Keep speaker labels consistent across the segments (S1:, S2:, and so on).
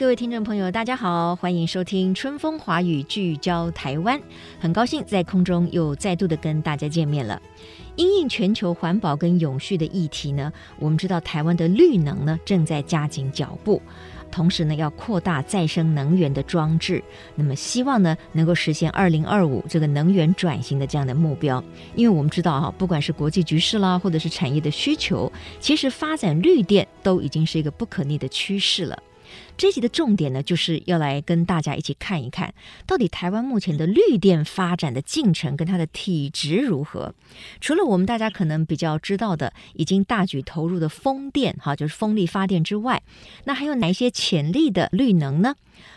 S1: 各位听众朋友，大家好，欢迎收听《春风华语》，聚焦台湾。很高兴在空中又再度的跟大家见面了。因应全球环保跟永续的议题呢，我们知道台湾的绿能呢正在加紧脚步。同时呢，要扩大再生能源的装置，那么希望呢能够实现二零二五这个能源转型的这样的目标。因为我们知道哈，不管是国际局势啦，或者是产业的需求，其实发展绿电都已经是一个不可逆的趋势了。这集的重点呢，就是要来跟大家一起看一看，到底台湾目前的绿电发展的进程跟它的体质如何。除了我们大家可能比较知道的，已经大举投入的风电，哈，就是风力发电之外，那还有哪一些潜力的绿能呢？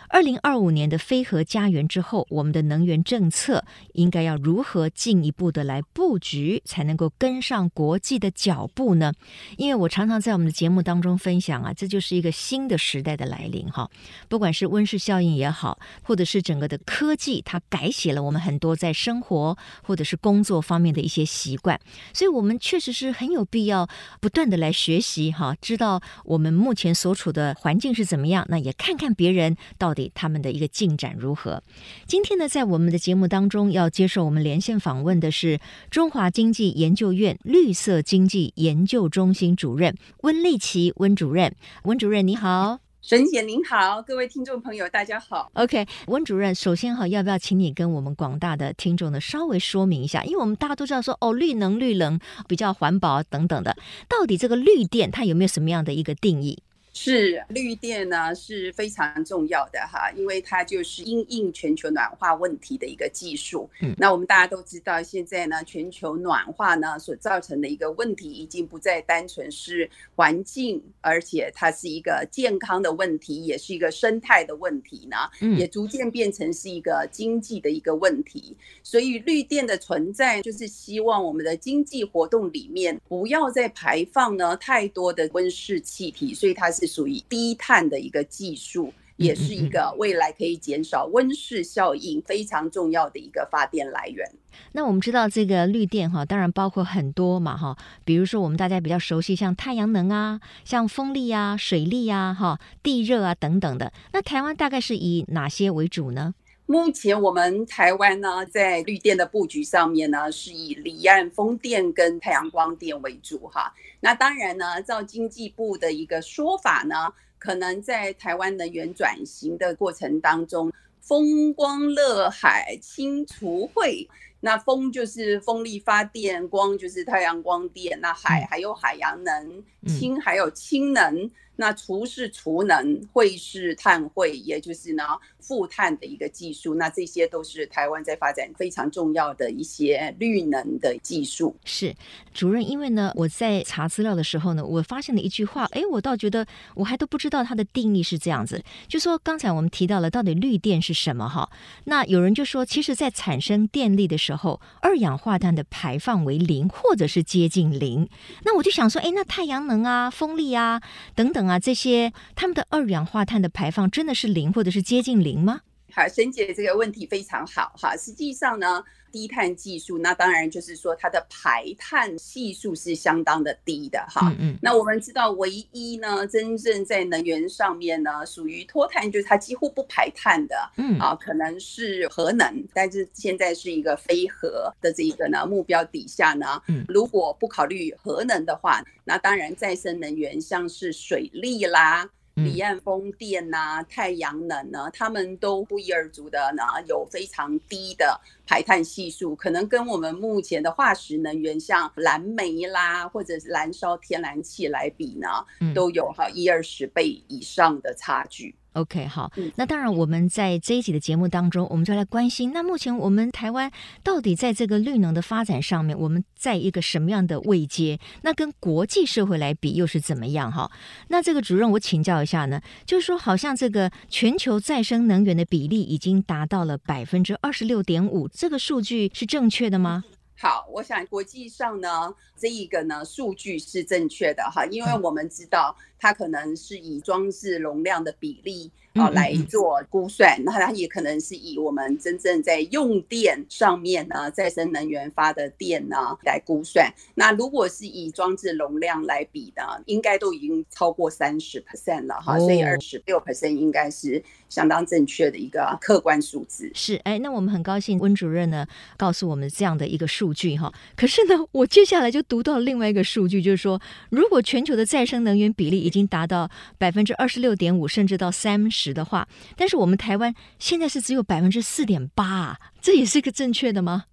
S1: 二零二五年的非核家园之后，我们的能源政策应该要如何进一步的来布局，才能够跟上国际的脚步呢？因为我常常在我们的节目当中分享啊，这就是一个新的时代的来临哈。不管是温室效应也好，或者是整个的科技，它改写了我们很多在生活或者是工作方面的一些习惯，所以我们确实是很有必要不断的来学习哈，知道我们目前所处的环境是怎么样，那也看看别人到底。他们的一个进展如何？今天呢，在我们的节目当中要接受我们连线访问的是中华经济研究院绿色经济研究中心主任温丽琪温主任。温主任你好，
S2: 沈姐您好，各位听众朋友大家好。
S1: OK，温主任，首先哈，要不要请你跟我们广大的听众呢稍微说明一下？因为我们大家都知道说哦，绿能绿能比较环保等等的，到底这个绿电它有没有什么样的一个定义？
S2: 是绿电呢，是非常重要的哈，因为它就是因应全球暖化问题的一个技术。嗯，那我们大家都知道，现在呢，全球暖化呢所造成的一个问题，已经不再单纯是环境，而且它是一个健康的问题，也是一个生态的问题呢，也逐渐变成是一个经济的一个问题。所以绿电的存在，就是希望我们的经济活动里面不要再排放呢太多的温室气体，所以它是。属于低碳的一个技术，也是一个未来可以减少温室效应非常重要的一个发电来源。
S1: 那我们知道这个绿电哈，当然包括很多嘛哈，比如说我们大家比较熟悉像太阳能啊，像风力啊、水力啊、哈地热啊等等的。那台湾大概是以哪些为主呢？
S2: 目前我们台湾呢，在绿电的布局上面呢，是以离岸风电跟太阳光电为主哈。那当然呢，照经济部的一个说法呢，可能在台湾能源转型的过程当中，风光乐海，氢除废。那风就是风力发电，光就是太阳光电，那海还有海洋能，氢还有氢能。那除是除能，废是碳汇，也就是呢负碳的一个技术。那这些都是台湾在发展非常重要的一些绿能的技术。
S1: 是主任，因为呢我在查资料的时候呢，我发现了一句话，哎，我倒觉得我还都不知道它的定义是这样子。就说刚才我们提到了到底绿电是什么哈？那有人就说，其实在产生电力的时候，二氧化碳的排放为零或者是接近零。那我就想说，哎，那太阳能啊、风力啊等等。啊，这些他们的二氧化碳的排放真的是零或者是接近零吗？
S2: 好，沈姐这个问题非常好哈。实际上呢，低碳技术，那当然就是说它的排碳系数是相当的低的哈。嗯嗯。那我们知道，唯一呢，真正在能源上面呢，属于脱碳，就是它几乎不排碳的，嗯啊，可能是核能，但是现在是一个非核的这一个呢目标底下呢，嗯，如果不考虑核能的话，那当然再生能源像是水力啦。离岸风电呐、啊，太阳能呢，他们都不一而足的呢，有非常低的排碳系数，可能跟我们目前的化石能源，像燃煤啦，或者是燃烧天然气来比呢，都有哈一二十倍以上的差距。
S1: OK，好，那当然我们在这一集的节目当中，我们就来关心，那目前我们台湾到底在这个绿能的发展上面，我们在一个什么样的位阶？那跟国际社会来比又是怎么样？哈，那这个主任，我请教一下呢，就是说，好像这个全球再生能源的比例已经达到了百分之二十六点五，这个数据是正确的吗？
S2: 好，我想国际上呢，这一个呢数据是正确的哈，因为我们知道它可能是以装置容量的比例。啊，来做估算，那它也可能是以我们真正在用电上面呢，再生能源发的电呢来估算。那如果是以装置容量来比呢，应该都已经超过三十 percent 了哈，所以二十六 percent 应该是相当正确的一个客观数字。
S1: 是，哎，那我们很高兴温主任呢告诉我们这样的一个数据哈。可是呢，我接下来就读到另外一个数据，就是说，如果全球的再生能源比例已经达到百分之二十六点五，甚至到三十。的话，但是我们台湾现在是只有百分之四点八啊，这也是个正确的吗？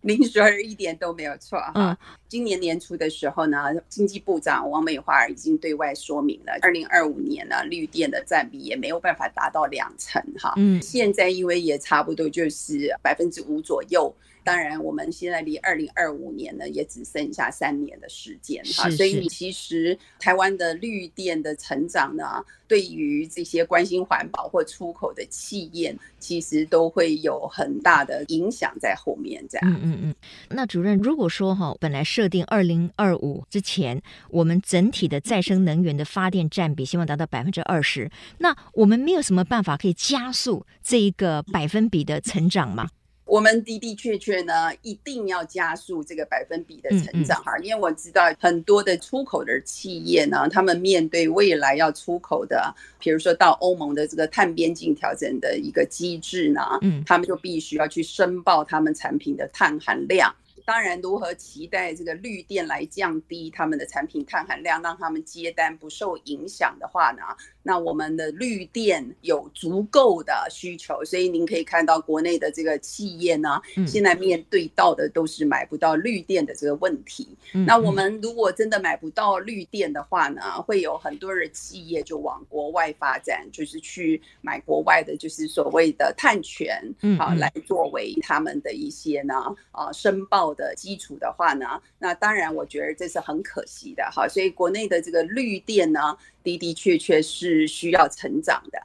S2: 您说的一点都没有错哈。嗯、今年年初的时候呢，经济部长王美花已经对外说明了，二零二五年呢，绿电的占比也没有办法达到两成哈。嗯，现在因为也差不多就是百分之五左右。当然，我们现在离二零二五年呢，也只剩下三年的时间哈，所以其实台湾的绿电的成长呢，对于这些关心环保或出口的企业，其实都会有很大的影响在后面。这样，嗯嗯嗯。
S1: 那主任，如果说哈，本来设定二零二五之前，我们整体的再生能源的发电占比希望达到百分之二十，那我们没有什么办法可以加速这一个百分比的成长吗？
S2: 我们的的确确呢，一定要加速这个百分比的成长哈，因为我知道很多的出口的企业呢，他们面对未来要出口的，比如说到欧盟的这个碳边境调整的一个机制呢，嗯，他们就必须要去申报他们产品的碳含量。当然，如何期待这个绿电来降低他们的产品碳含量，让他们接单不受影响的话呢？那我们的绿电有足够的需求，所以您可以看到国内的这个企业呢，现在面对到的都是买不到绿电的这个问题。那我们如果真的买不到绿电的话呢，会有很多的企业就往国外发展，就是去买国外的，就是所谓的碳权，啊，来作为他们的一些呢，啊，申报的基础的话呢，那当然我觉得这是很可惜的哈。所以国内的这个绿电呢。的的确确是需要成长的。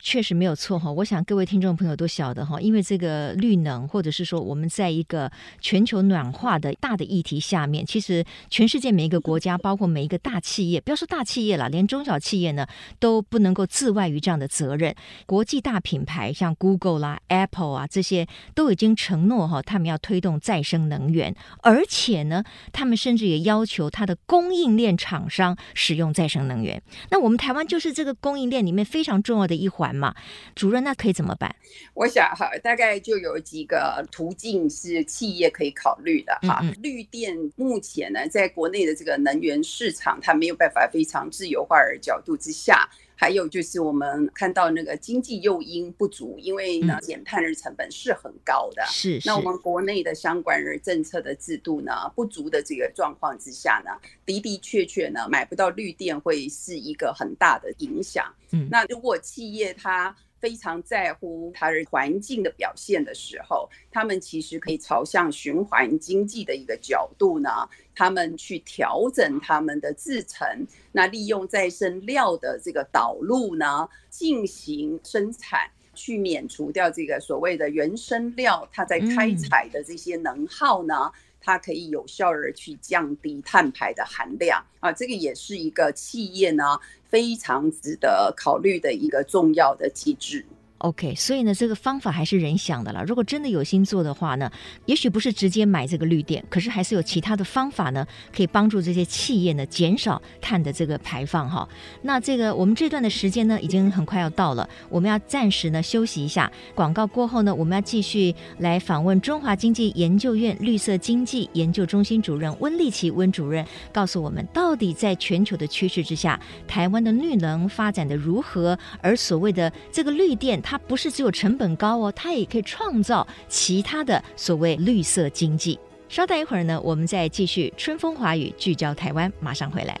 S1: 确实没有错哈，我想各位听众朋友都晓得哈，因为这个绿能，或者是说我们在一个全球暖化的大的议题下面，其实全世界每一个国家，包括每一个大企业，不要说大企业了，连中小企业呢都不能够自外于这样的责任。国际大品牌像 Google 啦、Apple 啊这些，都已经承诺哈，他们要推动再生能源，而且呢，他们甚至也要求它的供应链厂商使用再生能源。那我们台湾就是这个供应链里面非常重要的一环。嘛，主任，那可以怎么办？
S2: 我想哈，大概就有几个途径是企业可以考虑的哈。嗯嗯。绿电目前呢，在国内的这个能源市场，它没有办法非常自由化的角度之下，还有就是我们看到那个经济诱因不足，因为呢，减碳的成本是很高的。是、嗯。那我们国内的相关的政策的制度呢，不足的这个状况之下呢，的的确确呢，买不到绿电会是一个很大的影响。嗯，那如果企业它非常在乎它的环境的表现的时候，他们其实可以朝向循环经济的一个角度呢，他们去调整他们的制程，那利用再生料的这个导入呢，进行生产，去免除掉这个所谓的原生料它在开采的这些能耗呢。嗯它可以有效的去降低碳排的含量啊，这个也是一个企业呢非常值得考虑的一个重要的机制。
S1: OK，所以呢，这个方法还是人想的了。如果真的有心做的话呢，也许不是直接买这个绿电，可是还是有其他的方法呢，可以帮助这些企业呢减少碳的这个排放哈。那这个我们这段的时间呢，已经很快要到了，我们要暂时呢休息一下。广告过后呢，我们要继续来访问中华经济研究院绿色经济研究中心主任温立祺温主任，告诉我们到底在全球的趋势之下，台湾的绿能发展的如何，而所谓的这个绿电。它不是只有成本高哦，它也可以创造其他的所谓绿色经济。稍等一会儿呢，我们再继续春风华语，聚焦台湾，马上回来。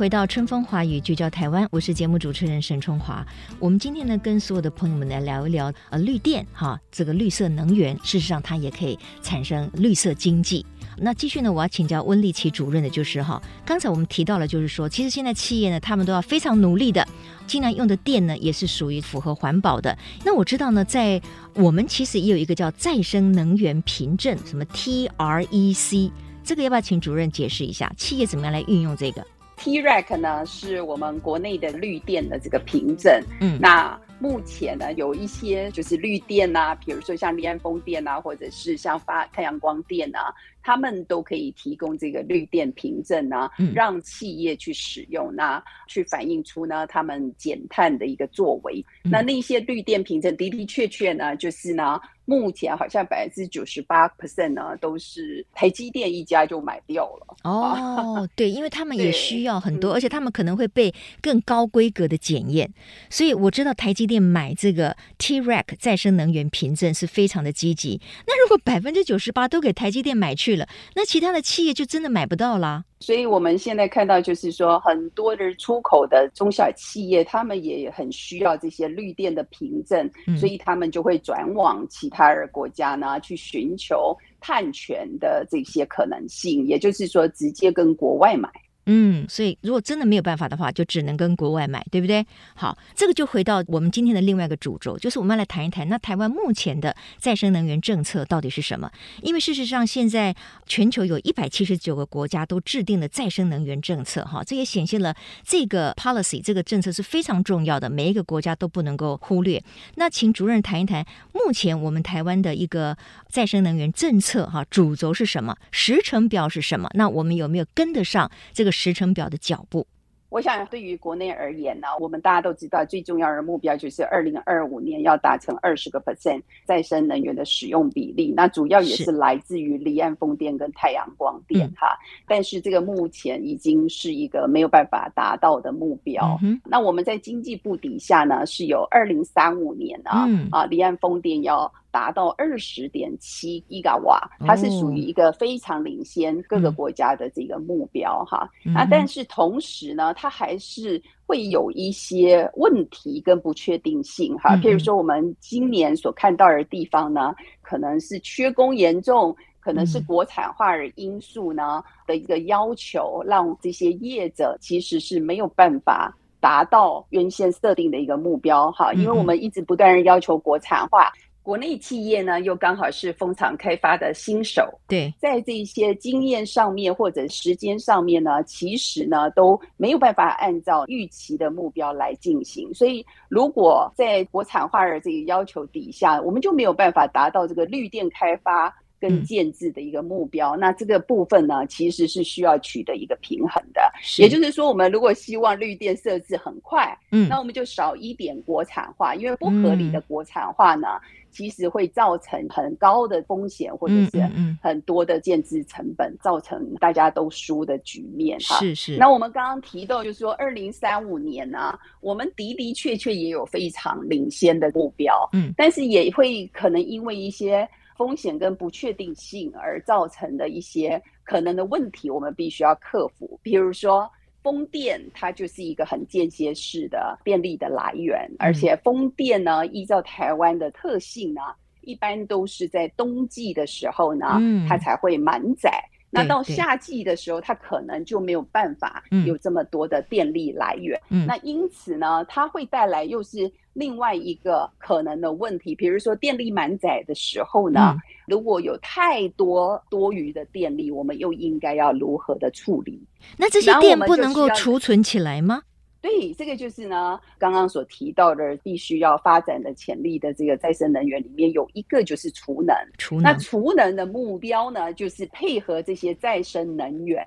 S1: 回到春风华语聚焦台湾，我是节目主持人沈春华。我们今天呢，跟所有的朋友们来聊一聊呃绿电哈，这个绿色能源，事实上它也可以产生绿色经济。那继续呢，我要请教温丽琪主任的就是哈，刚才我们提到了，就是说，其实现在企业呢，他们都要非常努力的，尽量用的电呢，也是属于符合环保的。那我知道呢，在我们其实也有一个叫再生能源凭证，什么 TREC，这个要不要请主任解释一下？企业怎么样来运用这个
S2: ？TREC 呢，是我们国内的绿电的这个凭证。嗯，那。目前呢，有一些就是绿电啊，比如说像离岸风电啊，或者是像发太阳光电啊，他们都可以提供这个绿电凭证啊，嗯、让企业去使用，那去反映出呢他们减碳的一个作为。嗯、那那些绿电凭证的的确确呢，就是呢。目前好像百分之九十八 percent 呢，都是台积电一家就买掉了。
S1: 哦，对，因为他们也需要很多，而且他们可能会被更高规格的检验。所以我知道台积电买这个 TREC 再生能源凭证是非常的积极。那如果百分之九十八都给台积电买去了，那其他的企业就真的买不到啦。
S2: 所以我们现在看到，就是说很多的出口的中小企业，他们也很需要这些绿电的凭证，所以他们就会转往其他的国家呢，去寻求碳权的这些可能性，也就是说，直接跟国外买。
S1: 嗯，所以如果真的没有办法的话，就只能跟国外买，对不对？好，这个就回到我们今天的另外一个主轴，就是我们要来谈一谈，那台湾目前的再生能源政策到底是什么？因为事实上，现在全球有一百七十九个国家都制定了再生能源政策，哈，这也显现了这个 policy 这个政策是非常重要的，每一个国家都不能够忽略。那请主任谈一谈，目前我们台湾的一个再生能源政策，哈，主轴是什么？时程表是什么？那我们有没有跟得上这个？时程表的脚步，
S2: 我想对于国内而言呢，我们大家都知道，最重要的目标就是二零二五年要达成二十个 percent 再生能源的使用比例。那主要也是来自于离岸风电跟太阳光电哈。是但是这个目前已经是一个没有办法达到的目标。嗯、那我们在经济部底下呢，是有二零三五年啊、嗯、啊离岸风电要。达到二十点七吉瓦，它是属于一个非常领先各个国家的这个目标哈。那但是同时呢，它还是会有一些问题跟不确定性哈。譬如说，我们今年所看到的地方呢，可能是缺工严重，可能是国产化的因素呢的一个要求，让这些业者其实是没有办法达到原先设定的一个目标哈。因为我们一直不断地要求国产化。国内企业呢，又刚好是风场开发的新手，
S1: 对，
S2: 在这些经验上面或者时间上面呢，其实呢都没有办法按照预期的目标来进行。所以，如果在国产化的这个要求底下，我们就没有办法达到这个绿电开发跟建制的一个目标。嗯、那这个部分呢，其实是需要取得一个平衡的。也就是说，我们如果希望绿电设置很快，嗯，那我们就少一点国产化，因为不合理的国产化呢。嗯其实会造成很高的风险，或者是很多的建制成本，造成大家都输的局面哈。
S1: 是是。
S2: 那我们刚刚提到，就是说二零三五年呢、啊，我们的的确确也有非常领先的目标，嗯，但是也会可能因为一些风险跟不确定性而造成的一些可能的问题，我们必须要克服，比如说。风电它就是一个很间歇式的电力的来源，而且风电呢，依照台湾的特性呢，一般都是在冬季的时候呢，它才会满载。那到夏季的时候，它可能就没有办法有这么多的电力来源。那因此呢，它会带来又是另外一个可能的问题，比如说电力满载的时候呢，如果有太多多余的电力，我们又应该要如何的处理？
S1: 那这些电不能够储存起来吗？
S2: 对，这个就是呢，刚刚所提到的必须要发展的潜力的这个再生能源里面有一个就是储能。储能。那储能的目标呢，就是配合这些再生能源，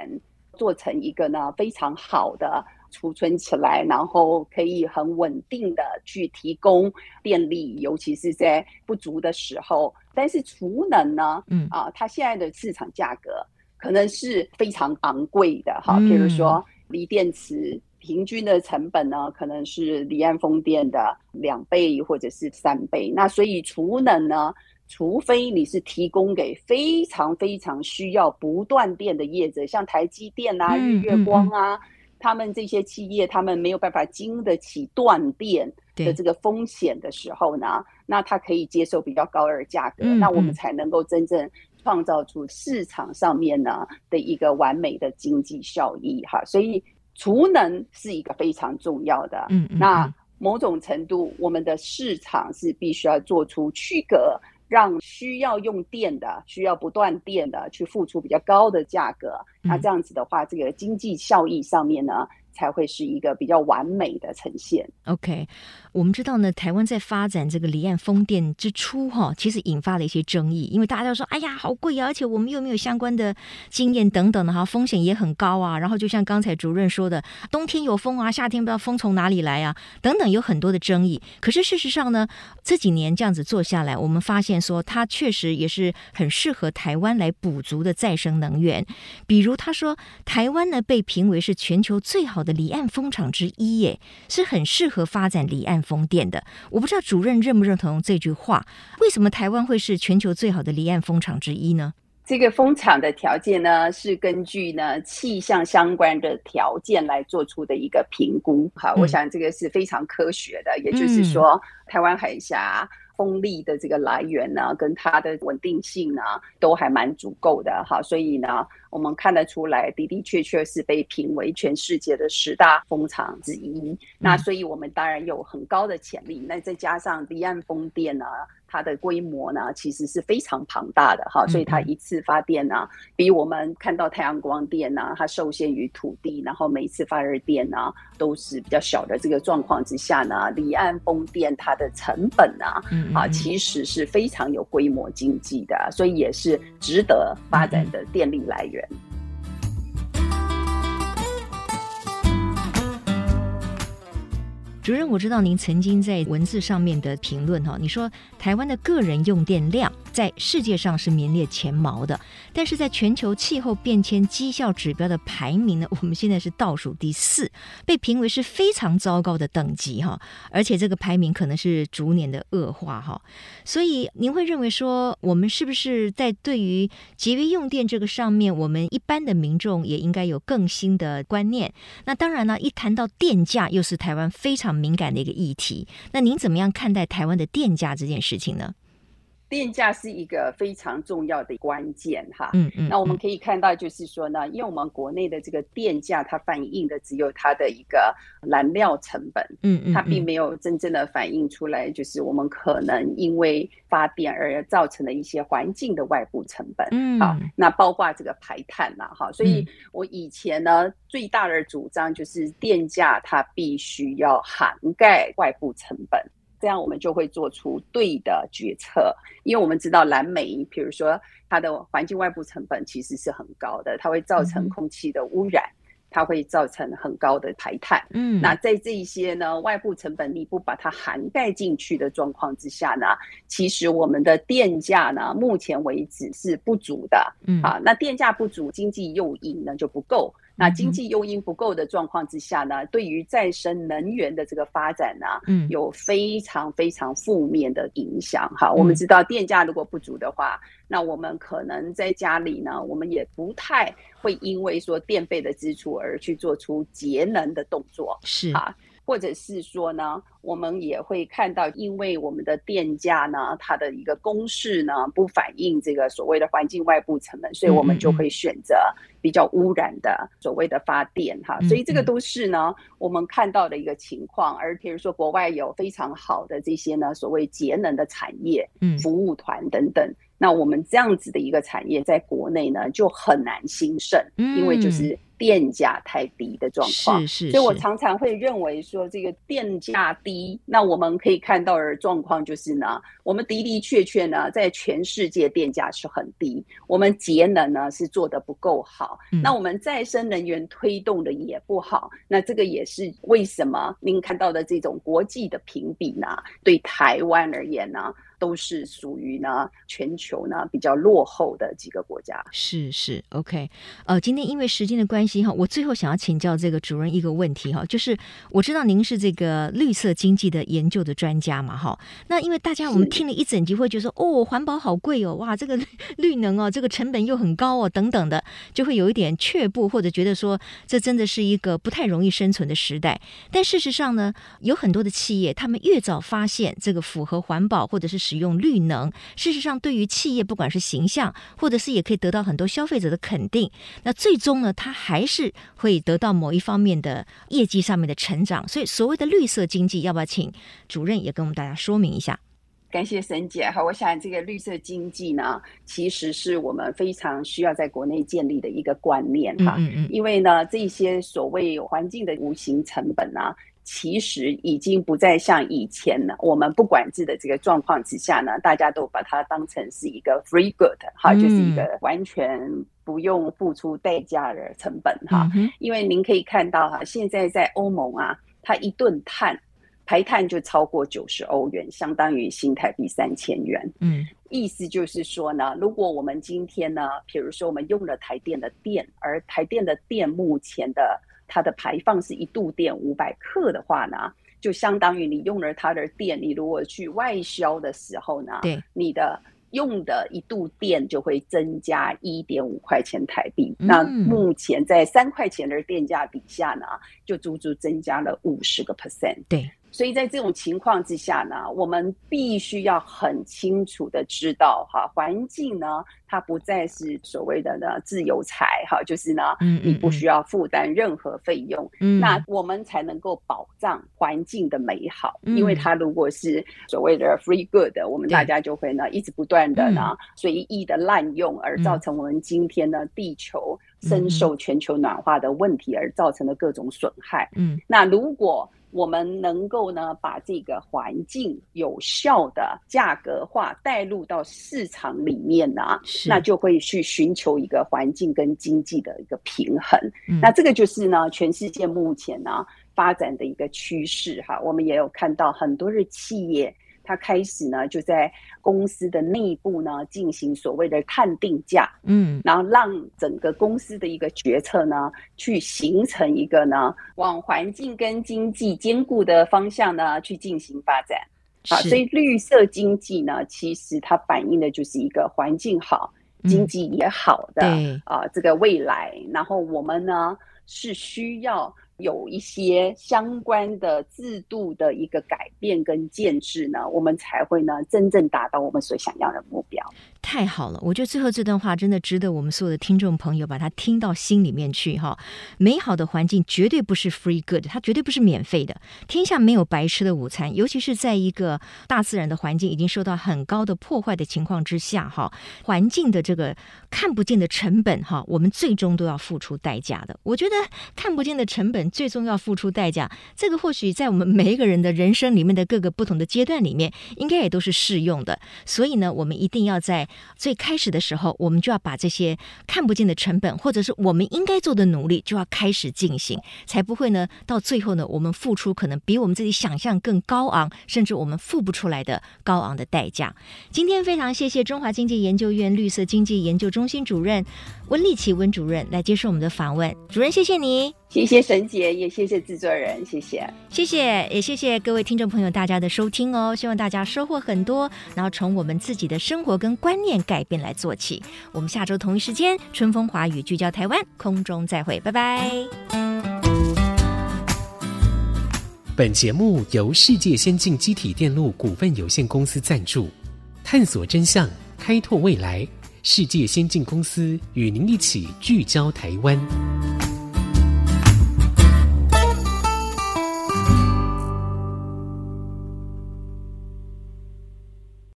S2: 做成一个呢非常好的储存起来，然后可以很稳定的去提供电力，尤其是在不足的时候。但是储能呢，嗯啊，它现在的市场价格可能是非常昂贵的哈，比如说锂电池。平均的成本呢，可能是离岸风电的两倍或者是三倍。那所以储能呢，除非你是提供给非常非常需要不断电的业者，像台积电啊、日月光啊，他们这些企业他们没有办法经得起断电的这个风险的时候呢，那他可以接受比较高的价格，那我们才能够真正创造出市场上面呢的一个完美的经济效益哈。所以储能是一个非常重要的，嗯，嗯，那某种程度我们的市场是必须要做出区隔。让需要用电的、需要不断电的去付出比较高的价格，那这样子的话，这个经济效益上面呢，才会是一个比较完美的呈现。
S1: OK，我们知道呢，台湾在发展这个离岸风电之初，哈，其实引发了一些争议，因为大家都说，哎呀，好贵啊，而且我们又没有相关的经验等等的哈，风险也很高啊。然后就像刚才主任说的，冬天有风啊，夏天不知道风从哪里来啊，等等，有很多的争议。可是事实上呢，这几年这样子做下来，我们发现说，它确实也是很适合台湾来补足的再生能源。比如他说，台湾呢被评为是全球最好的离岸风场之一，耶，是很适合发展离岸风电的。我不知道主任认不认同这句话？为什么台湾会是全球最好的离岸风场之一呢？
S2: 这个风场的条件呢，是根据呢气象相关的条件来做出的一个评估。好，我想这个是非常科学的，嗯、也就是说，台湾海峡。风力的这个来源呢，跟它的稳定性呢，都还蛮足够的哈，所以呢，我们看得出来，的的确确是被评为全世界的十大风场之一。嗯、那所以我们当然有很高的潜力。那再加上离岸风电呢，它的规模呢，其实是非常庞大的哈，所以它一次发电呢，比我们看到太阳光电呢，它受限于土地，然后每一次发热电呢，都是比较小的这个状况之下呢，离岸风电它的成本呢，啊，其实是非常有规模经济的，所以也是值得发展的电力来源。
S1: 主任，我知道您曾经在文字上面的评论哈，你说台湾的个人用电量在世界上是名列前茅的，但是在全球气候变迁绩效指标的排名呢，我们现在是倒数第四，被评为是非常糟糕的等级哈，而且这个排名可能是逐年的恶化哈，所以您会认为说，我们是不是在对于节约用电这个上面，我们一般的民众也应该有更新的观念？那当然呢，一谈到电价，又是台湾非常敏感的一个议题，那您怎么样看待台湾的电价这件事情呢？
S2: 电价是一个非常重要的关键哈，嗯嗯，那我们可以看到，就是说呢，因为我们国内的这个电价，它反映的只有它的一个燃料成本，嗯嗯，它并没有真正的反映出来，就是我们可能因为发电而造成的一些环境的外部成本，嗯，好，那包括这个排碳嘛，哈，所以我以前呢最大的主张就是电价它必须要涵盖外部成本。这样我们就会做出对的决策，因为我们知道蓝煤，比如说它的环境外部成本其实是很高的，它会造成空气的污染，它会造成很高的排碳。嗯，那在这一些呢外部成本你不把它涵盖进去的状况之下呢，其实我们的电价呢目前为止是不足的。嗯，啊，那电价不足，经济诱因呢就不够。那经济诱因不够的状况之下呢，对于再生能源的这个发展呢，嗯，有非常非常负面的影响。哈，我们知道电价如果不足的话，那我们可能在家里呢，我们也不太会因为说电费的支出而去做出节能的动作。是啊。或者是说呢，我们也会看到，因为我们的电价呢，它的一个公式呢，不反映这个所谓的环境外部成本，所以我们就会选择比较污染的所谓的发电哈。所以这个都是呢，我们看到的一个情况。而比如说，国外有非常好的这些呢，所谓节能的产业、服务团等等。那我们这样子的一个产业，在国内呢，就很难兴盛，因为就是。电价太低的状况，是是是，所以我常常会认为说，这个电价低，那我们可以看到的状况就是呢，我们的的确确呢，在全世界电价是很低，我们节能呢是做得不够好，嗯，那我们再生能源推动的也不好，那这个也是为什么您看到的这种国际的评比呢，对台湾而言呢，都是属于呢全球呢比较落后的几个国家。
S1: 是是，OK。呃，今天因为时间的关系哈，我最后想要请教这个主任一个问题哈，就是我知道您是这个绿色经济的研究的专家嘛哈，那因为大家我们听了一整集会觉得说哦，环保好贵哦，哇，这个绿能哦，这个成本又很高哦，等等的，就会有一点却步或者觉得说这真的是一个不太容易生存的时代。但事实上呢，有很多的企业，他们越早发现这个符合环保或者是使用绿能，事实上对于企业不管是形象，或者是也可以得到很多消费者的肯定。那最终呢，它还是会得到某一方面的业绩上面的成长。所以所谓的绿色经济，要不要请主任也跟我们大家说明一下？
S2: 感谢沈姐哈，我想这个绿色经济呢，其实是我们非常需要在国内建立的一个观念哈。嗯嗯。因为呢，这些所谓环境的无形成本呢，其实已经不再像以前了，我们不管制的这个状况之下呢，大家都把它当成是一个 free good 哈，就是一个完全不用付出代价的成本哈。因为您可以看到哈，现在在欧盟啊，它一顿碳。排碳就超过九十欧元，相当于新台币三千元。嗯，意思就是说呢，如果我们今天呢，比如说我们用了台电的电，而台电的电目前的它的排放是一度电五百克的话呢，就相当于你用了它的电，你如果去外销的时候呢，对，你的用的一度电就会增加一点五块钱台币。嗯。那目前在三块钱的电价底下呢，就足足增加了五十个 percent。对。所以在这种情况之下呢，我们必须要很清楚的知道哈，环境呢，它不再是所谓的呢自由财哈，就是呢，你不需要负担任何费用，嗯，那我们才能够保障环境的美好。因为它如果是所谓的 free good，我们大家就会呢一直不断的呢随意的滥用，而造成我们今天呢地球深受全球暖化的问题而造成的各种损害。嗯，那如果我们能够呢，把这个环境有效的价格化带入到市场里面呢，那就会去寻求一个环境跟经济的一个平衡。嗯。那这个就是呢，全世界目前呢发展的一个趋势哈。我们也有看到很多的企业。他开始呢，就在公司的内部呢进行所谓的碳定价，嗯，然后让整个公司的一个决策呢，去形成一个呢往环境跟经济兼顾的方向呢去进行发展。啊，所以绿色经济呢，其实它反映的就是一个环境好、经济也好的啊、呃、这个未来。然后我们呢是需要。有一些相关的制度的一个改变跟建制呢，我们才会呢真正达到我们所想要的目标。
S1: 太好了，我觉得最后这段话真的值得我们所有的听众朋友把它听到心里面去哈。美好的环境绝对不是 free good，它绝对不是免费的。天下没有白吃的午餐，尤其是在一个大自然的环境已经受到很高的破坏的情况之下哈，环境的这个看不见的成本哈，我们最终都要付出代价的。我觉得看不见的成本最终要付出代价，这个或许在我们每一个人的人生里面的各个不同的阶段里面，应该也都是适用的。所以呢，我们一定要在最开始的时候，我们就要把这些看不见的成本，或者是我们应该做的努力，就要开始进行，才不会呢，到最后呢，我们付出可能比我们自己想象更高昂，甚至我们付不出来的高昂的代价。今天非常谢谢中华经济研究院绿色经济研究中心主任温立祺温主任来接受我们的访问，主任谢谢你。
S2: 谢谢沈姐，也谢谢制作人，谢谢，
S1: 谢谢，也谢谢各位听众朋友大家的收听哦，希望大家收获很多，然后从我们自己的生活跟观念改变来做起。我们下周同一时间，春风华语聚焦台湾，空中再会，拜拜。
S3: 本节目由世界先进机体电路股份有限公司赞助，探索真相，开拓未来，世界先进公司与您一起聚焦台湾。